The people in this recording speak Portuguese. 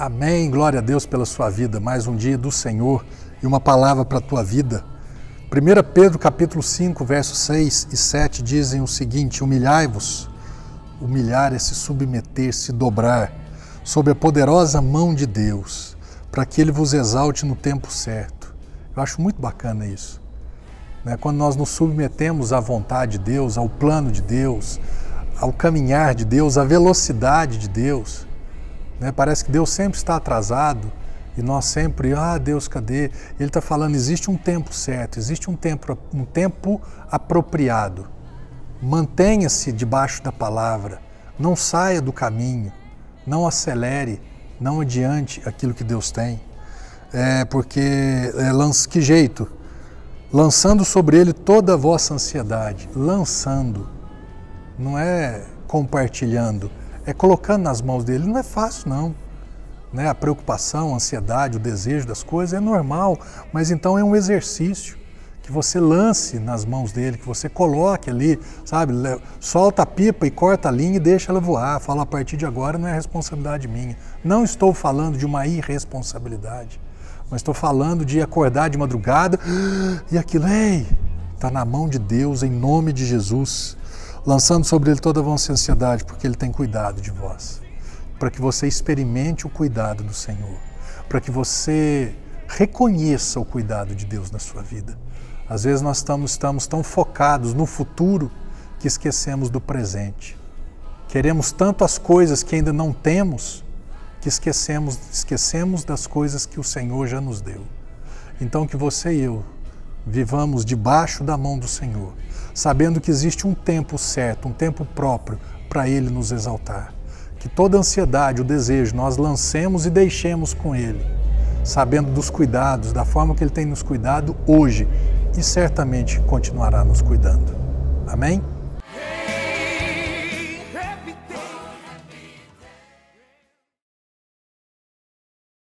Amém. Glória a Deus pela sua vida. Mais um dia do Senhor e uma palavra para a tua vida. 1 Pedro capítulo 5, versos 6 e 7 dizem o seguinte: Humilhai-vos. Humilhar é se submeter, se dobrar sob a poderosa mão de Deus, para que ele vos exalte no tempo certo. Eu acho muito bacana isso. Né? Quando nós nos submetemos à vontade de Deus, ao plano de Deus, ao caminhar de Deus, à velocidade de Deus. Né? Parece que Deus sempre está atrasado e nós sempre, ah, Deus, cadê? Ele está falando, existe um tempo certo, existe um tempo, um tempo apropriado. Mantenha-se debaixo da palavra, não saia do caminho, não acelere, não adiante aquilo que Deus tem. É porque, é, que jeito? Lançando sobre ele toda a vossa ansiedade, lançando, não é compartilhando, é colocando nas mãos dele. Não é fácil, não. Né? A preocupação, a ansiedade, o desejo das coisas é normal, mas então é um exercício que você lance nas mãos dele, que você coloque ali, sabe? Solta a pipa e corta a linha e deixa ela voar. Fala, a partir de agora não é responsabilidade minha. Não estou falando de uma irresponsabilidade, mas estou falando de acordar de madrugada e aquilo, ei, está na mão de Deus, em nome de Jesus, lançando sobre ele toda a vossa ansiedade, porque ele tem cuidado de vós, para que você experimente o cuidado do Senhor, para que você reconheça o cuidado de Deus na sua vida. Às vezes nós estamos, estamos tão focados no futuro que esquecemos do presente. Queremos tanto as coisas que ainda não temos que esquecemos, esquecemos das coisas que o Senhor já nos deu. Então que você e eu vivamos debaixo da mão do Senhor, sabendo que existe um tempo certo, um tempo próprio para Ele nos exaltar. Que toda ansiedade, o desejo, nós lancemos e deixemos com Ele, sabendo dos cuidados, da forma que Ele tem nos cuidado hoje e certamente continuará nos cuidando. Amém?